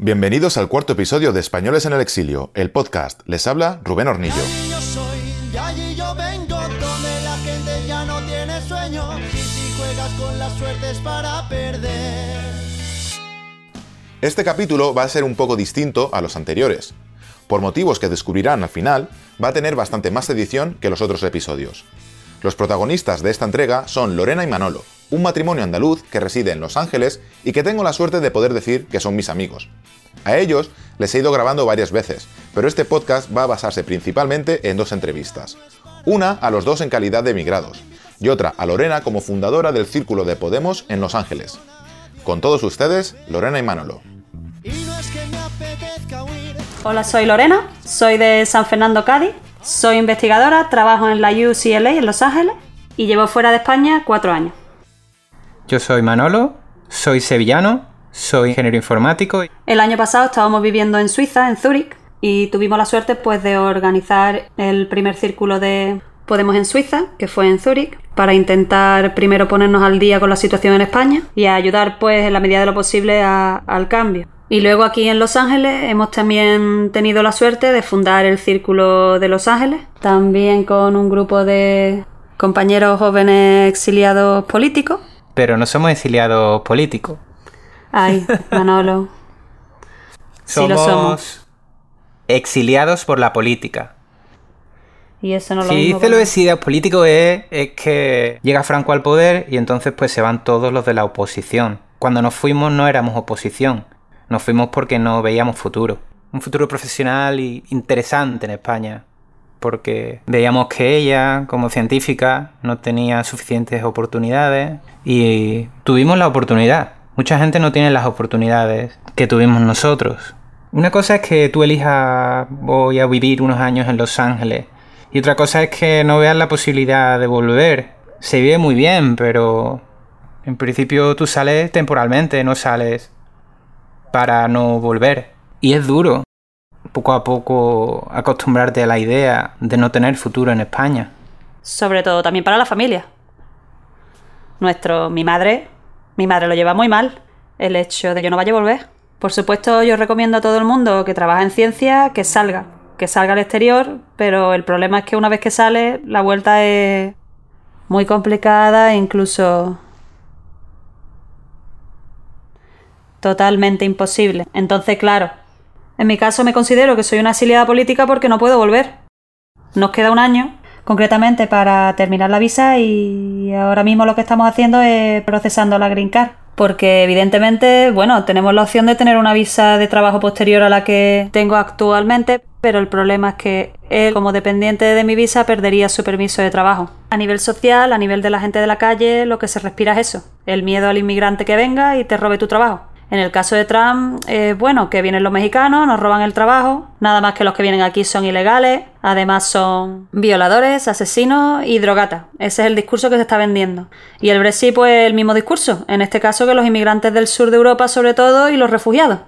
Bienvenidos al cuarto episodio de Españoles en el Exilio, el podcast. Les habla Rubén Hornillo. Y yo soy, de allí yo vengo, donde la gente ya no tiene sueño. Y si juegas con la suerte es para perder. Este capítulo va a ser un poco distinto a los anteriores. Por motivos que descubrirán al final, va a tener bastante más edición que los otros episodios. Los protagonistas de esta entrega son Lorena y Manolo, un matrimonio andaluz que reside en Los Ángeles y que tengo la suerte de poder decir que son mis amigos. A ellos les he ido grabando varias veces, pero este podcast va a basarse principalmente en dos entrevistas. Una a los dos en calidad de emigrados, y otra a Lorena como fundadora del Círculo de Podemos en Los Ángeles. Con todos ustedes, Lorena y Manolo. Hola, soy Lorena, soy de San Fernando, Cádiz, soy investigadora, trabajo en la UCLA en Los Ángeles y llevo fuera de España cuatro años. Yo soy Manolo, soy sevillano, soy ingeniero informático. El año pasado estábamos viviendo en Suiza, en Zúrich, y tuvimos la suerte pues de organizar el primer círculo de Podemos en Suiza, que fue en Zúrich, para intentar primero ponernos al día con la situación en España y ayudar pues en la medida de lo posible a- al cambio. Y luego aquí en Los Ángeles hemos también tenido la suerte de fundar el Círculo de Los Ángeles, también con un grupo de compañeros jóvenes exiliados políticos. Pero no somos exiliados políticos. Ay, Manolo. Sí lo somos. exiliados por la política. Y eso no lo Si dice que- los exiliados políticos es, es que llega Franco al poder y entonces pues se van todos los de la oposición. Cuando nos fuimos no éramos oposición. Nos fuimos porque no veíamos futuro. Un futuro profesional y interesante en España. Porque veíamos que ella, como científica, no tenía suficientes oportunidades y tuvimos la oportunidad. Mucha gente no tiene las oportunidades que tuvimos nosotros. Una cosa es que tú elijas voy a vivir unos años en Los Ángeles y otra cosa es que no veas la posibilidad de volver. Se vive muy bien, pero en principio tú sales temporalmente, no sales para no volver. Y es duro, poco a poco, acostumbrarte a la idea de no tener futuro en España. Sobre todo también para la familia. Nuestro, mi madre, mi madre lo lleva muy mal, el hecho de que no vaya a volver. Por supuesto, yo recomiendo a todo el mundo que trabaja en ciencia que salga, que salga al exterior, pero el problema es que una vez que sale, la vuelta es muy complicada e incluso totalmente imposible. Entonces, claro, en mi caso me considero que soy una exiliada política porque no puedo volver. Nos queda un año, concretamente, para terminar la visa y ahora mismo lo que estamos haciendo es procesando la Green Card. Porque evidentemente, bueno, tenemos la opción de tener una visa de trabajo posterior a la que tengo actualmente, pero el problema es que él, como dependiente de mi visa, perdería su permiso de trabajo. A nivel social, a nivel de la gente de la calle, lo que se respira es eso, el miedo al inmigrante que venga y te robe tu trabajo. En el caso de Trump, eh, bueno, que vienen los mexicanos, nos roban el trabajo, nada más que los que vienen aquí son ilegales, además son violadores, asesinos y drogatas. Ese es el discurso que se está vendiendo. Y el Brexit, pues el mismo discurso, en este caso que los inmigrantes del sur de Europa sobre todo y los refugiados.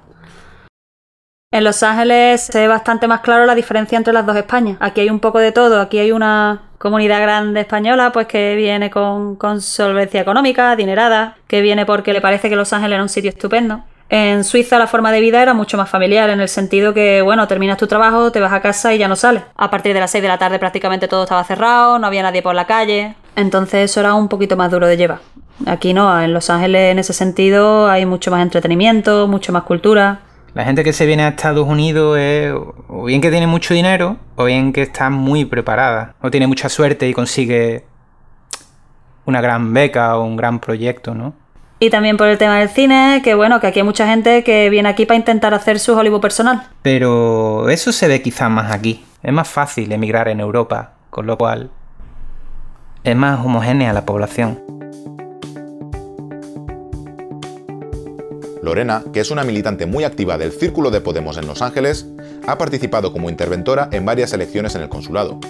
En Los Ángeles se ve bastante más claro la diferencia entre las dos Españas. Aquí hay un poco de todo. Aquí hay una comunidad grande española, pues que viene con, con solvencia económica, adinerada, que viene porque le parece que Los Ángeles era un sitio estupendo. En Suiza la forma de vida era mucho más familiar, en el sentido que, bueno, terminas tu trabajo, te vas a casa y ya no sales. A partir de las 6 de la tarde prácticamente todo estaba cerrado, no había nadie por la calle. Entonces eso era un poquito más duro de llevar. Aquí no, en Los Ángeles en ese sentido hay mucho más entretenimiento, mucho más cultura. La gente que se viene a Estados Unidos es o bien que tiene mucho dinero o bien que está muy preparada o tiene mucha suerte y consigue una gran beca o un gran proyecto, ¿no? Y también por el tema del cine, que bueno, que aquí hay mucha gente que viene aquí para intentar hacer su Hollywood personal. Pero eso se ve quizás más aquí. Es más fácil emigrar en Europa, con lo cual es más homogénea la población. Lorena, que es una militante muy activa del Círculo de Podemos en Los Ángeles, ha participado como interventora en varias elecciones en el consulado.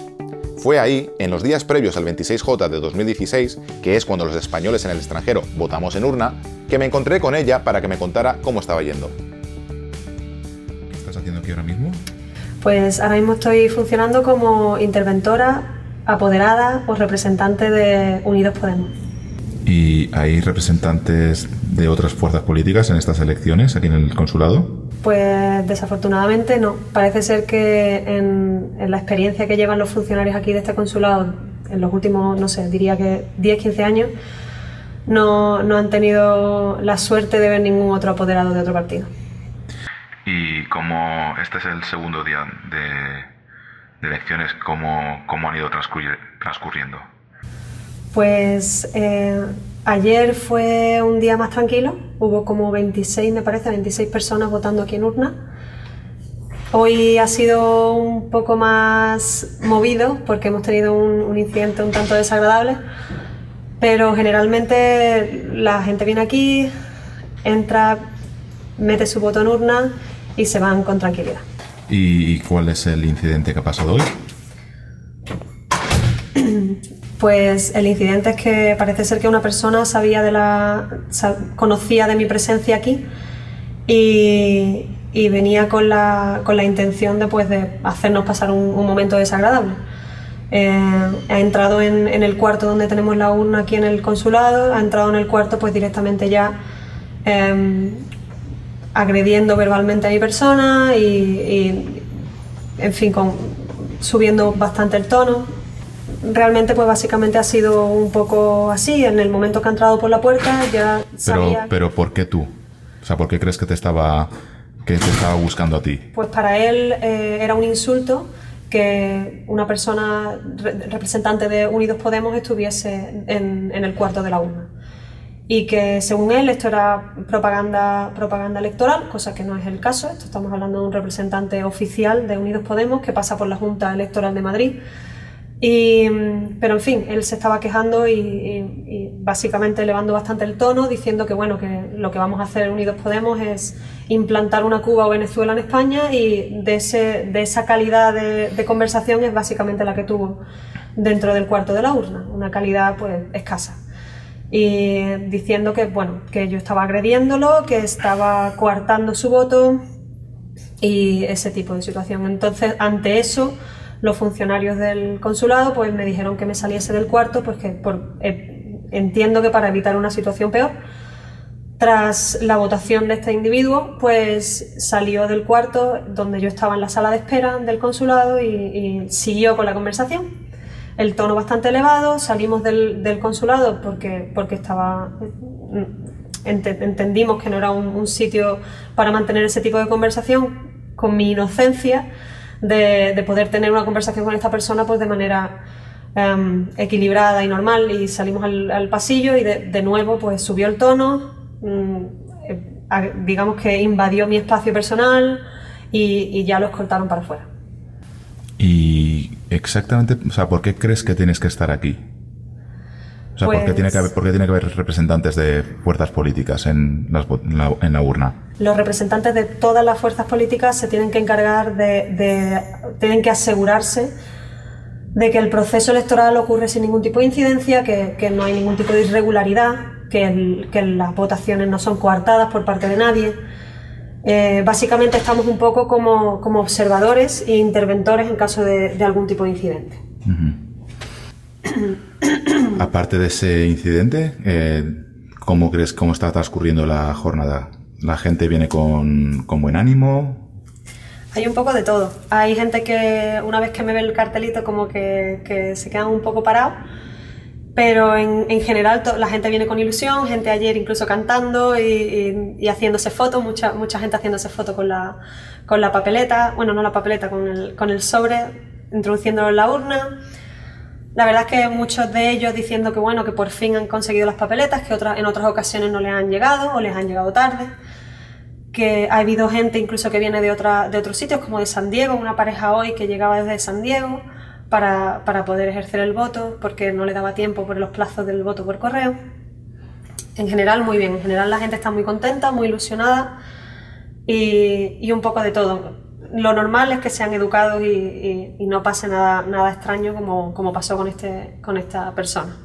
Fue ahí, en los días previos al 26J de 2016, que es cuando los españoles en el extranjero votamos en urna, que me encontré con ella para que me contara cómo estaba yendo. ¿Qué estás haciendo aquí ahora mismo? Pues ahora mismo estoy funcionando como interventora, apoderada o representante de Unidos Podemos. ¿Y hay representantes de otras fuerzas políticas en estas elecciones aquí en el consulado? Pues desafortunadamente no. Parece ser que en, en la experiencia que llevan los funcionarios aquí de este consulado en los últimos, no sé, diría que 10-15 años, no, no han tenido la suerte de ver ningún otro apoderado de otro partido. Y como este es el segundo día de, de elecciones, ¿cómo, ¿cómo, han ido transcurri transcurriendo? Pues eh, ayer fue un día más tranquilo, hubo como 26, me parece, 26 personas votando aquí en urna. Hoy ha sido un poco más movido porque hemos tenido un, un incidente un tanto desagradable, pero generalmente la gente viene aquí, entra, mete su voto en urna y se van con tranquilidad. ¿Y cuál es el incidente que ha pasado hoy? Pues el incidente es que parece ser que una persona sabía de la, conocía de mi presencia aquí y, venía con la, con la, intención de, pues, de hacernos pasar un, momento desagradable. Eh, ha entrado en, el cuarto donde tenemos la urna aquí en el consulado, ha entrado en el cuarto pues directamente ya eh, agrediendo verbalmente a mi persona y, y en fin, con, subiendo bastante el tono. Realmente, pues básicamente ha sido un poco así. En el momento que ha entrado por la puerta, ya sabía... Pero, pero ¿por qué tú? O sea, ¿por qué crees que te estaba, que te estaba buscando a ti? Pues para él eh, era un insulto que una persona re representante de Unidos Podemos estuviese en, en el cuarto de la urna y que según él esto era propaganda, propaganda electoral, cosa que no es el caso. Esto estamos hablando de un representante oficial de Unidos Podemos que pasa por la Junta Electoral de Madrid. Y, pero en fin, él se estaba quejando y, y, y, básicamente elevando bastante el tono, diciendo que bueno, que lo que vamos a hacer Unidos Podemos es implantar una Cuba o Venezuela en España y de, ese, de esa calidad de, de conversación es básicamente la que tuvo dentro del cuarto de la urna, una calidad pues escasa y diciendo que, bueno, que yo estaba agrediéndolo, que estaba coartando su voto y ese tipo de situación. Entonces, ante eso, los funcionarios del consulado pues me dijeron que me saliese del cuarto, pues que por, eh, entiendo que para evitar una situación peor. Tras la votación de este individuo, pues salió del cuarto donde yo estaba en la sala de espera del consulado y, y siguió con la conversación el tono bastante elevado, salimos del, del consulado porque, porque estaba, ent entendimos que no era un, un, sitio para mantener ese tipo de conversación, con mi inocencia de, de poder tener una conversación con esta persona pues de manera um, equilibrada y normal y salimos al, pasillo y de, nuevo pues subió el tono, um, eh, digamos que invadió mi espacio personal y, ya lo escoltaron para afuera. Y exactamente, o sea, ¿por qué crees que tienes que estar aquí? O sea, pues... ¿por, qué tiene que haber, ¿por qué tiene que haber representantes de fuerzas políticas en, las, la, en, la, urna? Los representantes de todas las fuerzas políticas se tienen que encargar de, de, tienen que asegurarse de que el proceso electoral ocurre sin ningún tipo de incidencia, que, que no hay ningún tipo de irregularidad, que, el, que las votaciones no son coartadas por parte de nadie eh, básicamente estamos un poco como, como, observadores e interventores en caso de, de algún tipo de incidente. Uh -huh. Aparte de ese incidente, eh, ¿cómo crees cómo está transcurriendo la jornada? ¿La gente viene con, con buen ánimo? Hay un poco de todo. Hay gente que una vez que me ve el cartelito como que, que se quedan un poco parados pero en, en general la gente viene con ilusión, gente ayer incluso cantando y, y, haciéndose fotos, mucha, mucha gente haciéndose fotos con la, con la papeleta, bueno, no la papeleta, con el, con el sobre, introduciéndolo en la urna. La verdad es que muchos de ellos diciendo que bueno, que por fin han conseguido las papeletas, que otras, en otras ocasiones no les han llegado o les han llegado tarde. Que ha habido gente incluso que viene de, otra, de otros sitios, como de San Diego, una pareja hoy que llegaba desde San Diego para, para, poder ejercer el voto, porque no le daba tiempo por los plazos del voto por correo. En general, muy bien. En general, la gente está muy contenta, muy ilusionada y, y un poco de todo. Lo normal es que sean educados y, y, y no pase nada, nada extraño como, como pasó con, este, con esta persona.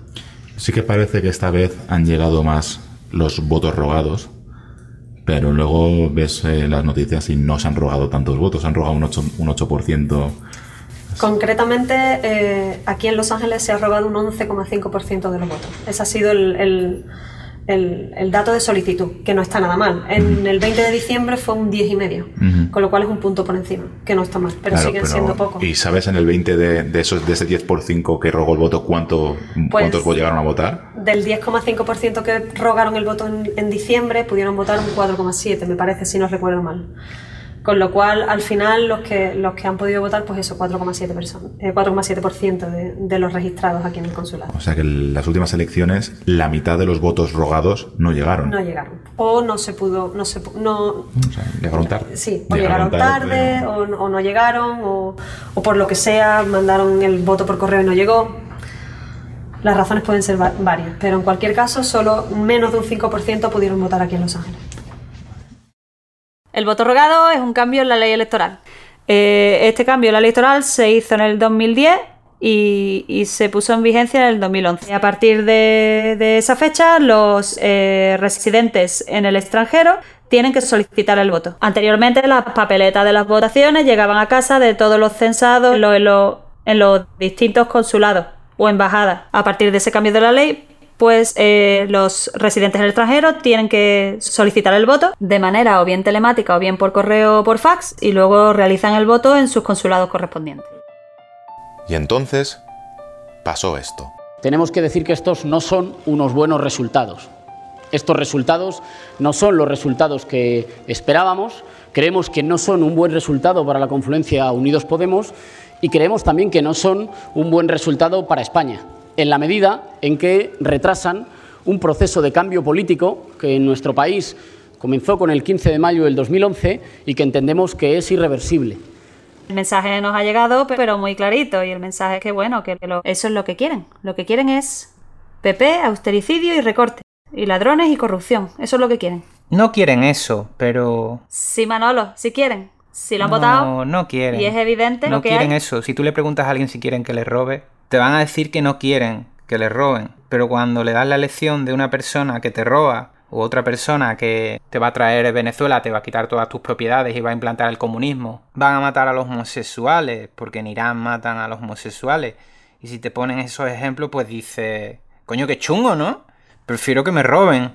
Sí que parece que esta vez han llegado más los votos rogados, pero luego ves eh, las noticias y no se han rogado tantos votos, han rogado un 8%, un 8% Concretamente, eh, aquí en Los Ángeles se ha robado un 11,5% de los votos. Ese ha sido el, el, el, el dato de solicitud, que no está nada mal. En el 20 de diciembre fue un 10 y medio, Ujú. con lo cual es un punto por encima, que no está mal, pero Claro, siguen pero- siendo pocos. ¿Y sabes en el 20 de, de esos, de ese 10 por 5 que rogó el voto, cuánto, Pues- cuántos llegaron a votar? Del 10,5% que rogaron el voto en, en diciembre, pudieron votar un 4,7, me parece, si no recuerdo mal. Con lo cual, al final, los que, los que han podido votar, pues eso, 4,7% personas, eh, 4,7% de, de los registrados aquí en el consulado. O sea que en las últimas elecciones la mitad de los votos rogados no llegaron. No llegaron. O no se pudo, no se no, O sea, llegaron tarde. Sí, o llegaron tarde, o, o no llegaron, o, o por lo que sea, mandaron el voto por correo y no llegó. Las razones pueden ser va- varias, pero en cualquier caso, solo menos de un 5% pudieron votar aquí en Los Ángeles. El voto rogado es un cambio en la ley electoral. Eh, este cambio en la ley electoral se hizo en el 2010 y, se puso en vigencia en el 2011. Y a partir de, esa fecha, los eh, residentes en el extranjero tienen que solicitar el voto. Anteriormente, las papeletas de las votaciones llegaban a casa de todos los censados en los distintos consulados o embajadas. A partir de ese cambio de la ley, pues eh, los residentes en el extranjero tienen que solicitar el voto de manera o bien telemática o bien por correo o por fax y luego realizan el voto en sus consulados correspondientes. Y entonces pasó esto. Tenemos que decir que estos no son unos buenos resultados. Estos resultados no son los resultados que esperábamos. Creemos que no son un buen resultado para la confluencia Unidos Podemos y creemos también que no son un buen resultado para España, en la medida en que retrasan un proceso de cambio político que en nuestro país comenzó con el 15 de mayo del 2011 y que entendemos que es irreversible. El mensaje nos ha llegado, pero muy clarito, y el mensaje es que, bueno, que lo- eso es lo que quieren. Lo que quieren es PP, austericidio y recorte, y ladrones y corrupción. Eso es lo que quieren. No quieren eso, pero... Sí, Manolo, si quieren. Si lo han no, votado. no quieren. Y es evidente No lo que quieren hay. eso. Si tú le preguntas a alguien si quieren que le robe, te van a decir que no quieren que le roben. Pero cuando le das la elección de una persona que te roba o otra persona que te va a traer Venezuela, te va a quitar todas tus propiedades y va a implantar el comunismo, van a matar a los homosexuales, porque en Irán matan a los homosexuales. Y si te ponen esos ejemplos, pues dices, coño, qué chungo, ¿no? Prefiero que me roben.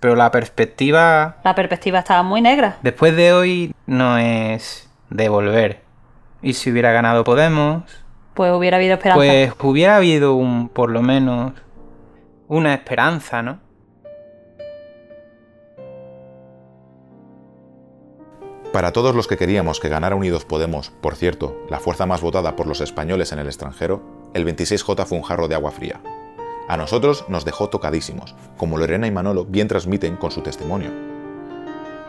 Pero la perspectiva La perspectiva estaba muy negra. Después de hoy no es devolver. Y si hubiera ganado Podemos, Pues hubiera habido esperanza. pues hubiera habido un, por lo menos, una esperanza, ¿no? Para todos los que queríamos que ganara Unidos Podemos, por cierto, la fuerza más votada por los españoles en el extranjero, el 26J fue un jarro de agua fría. A nosotros nos dejó tocadísimos, como Lorena y Manolo bien transmiten con su testimonio.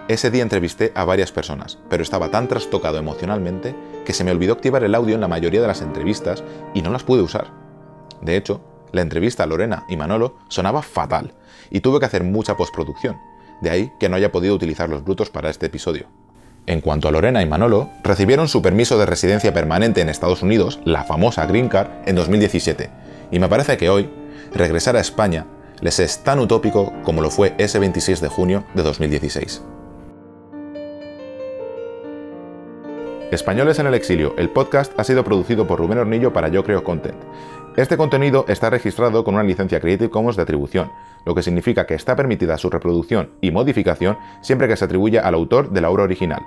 Ese día entrevisté a varias personas, pero estaba tan trastocado emocionalmente que se me olvidó activar el audio en la mayoría de las entrevistas y no las pude usar. De hecho, la entrevista a Lorena y Manolo sonaba fatal y tuve que hacer mucha postproducción, de ahí que no haya podido utilizar los brutos para este episodio. En cuanto a Lorena y Manolo, recibieron su permiso de residencia permanente en Estados Unidos, la famosa Green Card, en 2017, y me parece que hoy, regresar a España les es tan utópico como lo fue ese 26 de junio de 2016. Españoles en el exilio, el podcast ha sido producido por Rubén Hornillo para Yo Creo Content. Este contenido está registrado con una licencia Creative Commons de atribución, lo que significa que está permitida su reproducción y modificación siempre que se atribuya al autor de la obra original.